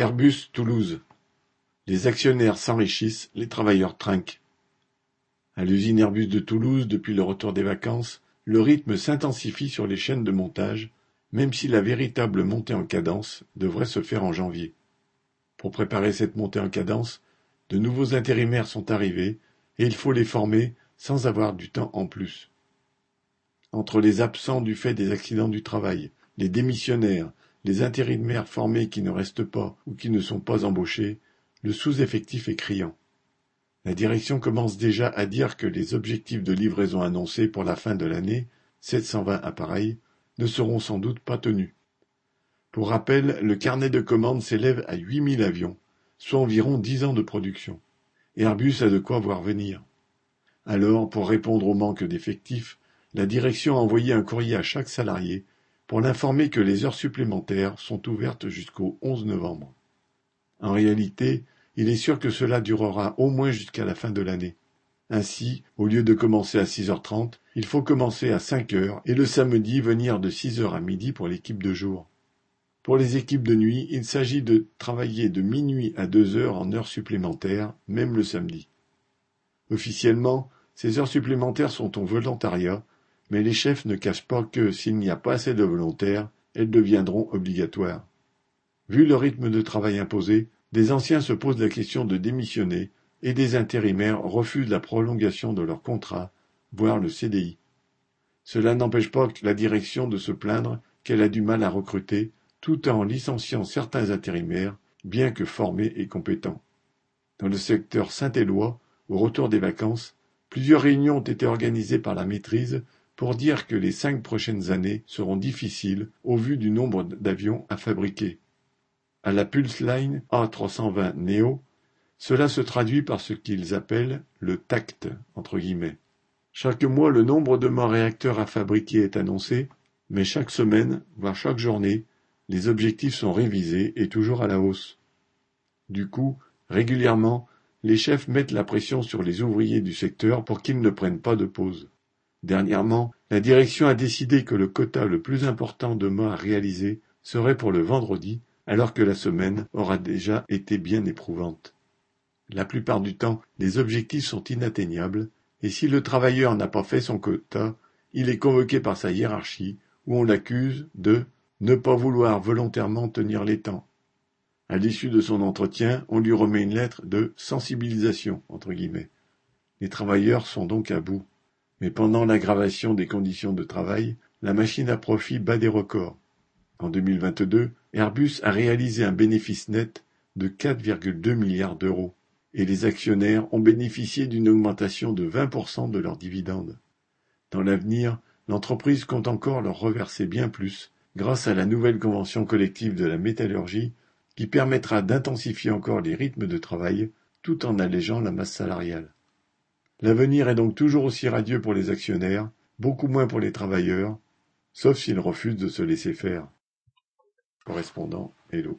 Airbus Toulouse. Les actionnaires s'enrichissent, les travailleurs trinquent. À l'usine Airbus de Toulouse, depuis le retour des vacances, le rythme s'intensifie sur les chaînes de montage, même si la véritable montée en cadence devrait se faire en janvier. Pour préparer cette montée en cadence, de nouveaux intérimaires sont arrivés et il faut les former sans avoir du temps en plus. Entre les absents du fait des accidents du travail, les démissionnaires, les intérimaires formés qui ne restent pas ou qui ne sont pas embauchés, le sous-effectif est criant. La direction commence déjà à dire que les objectifs de livraison annoncés pour la fin de l'année, 720 appareils, ne seront sans doute pas tenus. Pour rappel, le carnet de commandes s'élève à 8000 avions, soit environ 10 ans de production. Airbus a de quoi voir venir. Alors, pour répondre au manque d'effectifs, la direction a envoyé un courrier à chaque salarié pour l'informer que les heures supplémentaires sont ouvertes jusqu'au 11 novembre. En réalité, il est sûr que cela durera au moins jusqu'à la fin de l'année. Ainsi, au lieu de commencer à 6h30, il faut commencer à 5h et le samedi venir de 6h à midi pour l'équipe de jour. Pour les équipes de nuit, il s'agit de travailler de minuit à 2h en heures supplémentaires, même le samedi. Officiellement, ces heures supplémentaires sont au volontariat mais les chefs ne cachent pas que, s'il n'y a pas assez de volontaires, elles deviendront obligatoires. Vu le rythme de travail imposé, des anciens se posent la question de démissionner et des intérimaires refusent la prolongation de leur contrat, voire le CDI. Cela n'empêche pas la direction de se plaindre qu'elle a du mal à recruter, tout en licenciant certains intérimaires, bien que formés et compétents. Dans le secteur Saint-Éloi, au retour des vacances, plusieurs réunions ont été organisées par la maîtrise pour dire que les cinq prochaines années seront difficiles au vu du nombre d'avions à fabriquer. À la Pulse Line A320 Neo, cela se traduit par ce qu'ils appellent le tact entre guillemets. Chaque mois, le nombre de morts réacteurs à fabriquer est annoncé, mais chaque semaine, voire chaque journée, les objectifs sont révisés et toujours à la hausse. Du coup, régulièrement, les chefs mettent la pression sur les ouvriers du secteur pour qu'ils ne prennent pas de pause. Dernièrement, la direction a décidé que le quota le plus important de morts à réaliser serait pour le vendredi, alors que la semaine aura déjà été bien éprouvante. La plupart du temps, les objectifs sont inatteignables, et si le travailleur n'a pas fait son quota, il est convoqué par sa hiérarchie, où on l'accuse de ne pas vouloir volontairement tenir les temps. À l'issue de son entretien, on lui remet une lettre de sensibilisation, entre guillemets. Les travailleurs sont donc à bout. Mais pendant l'aggravation des conditions de travail, la machine à profit bat des records. En 2022, Airbus a réalisé un bénéfice net de 4,2 milliards d'euros et les actionnaires ont bénéficié d'une augmentation de 20% de leurs dividendes. Dans l'avenir, l'entreprise compte encore leur reverser bien plus grâce à la nouvelle convention collective de la métallurgie qui permettra d'intensifier encore les rythmes de travail tout en allégeant la masse salariale. L'avenir est donc toujours aussi radieux pour les actionnaires, beaucoup moins pour les travailleurs, sauf s'ils refusent de se laisser faire. Correspondant Hello.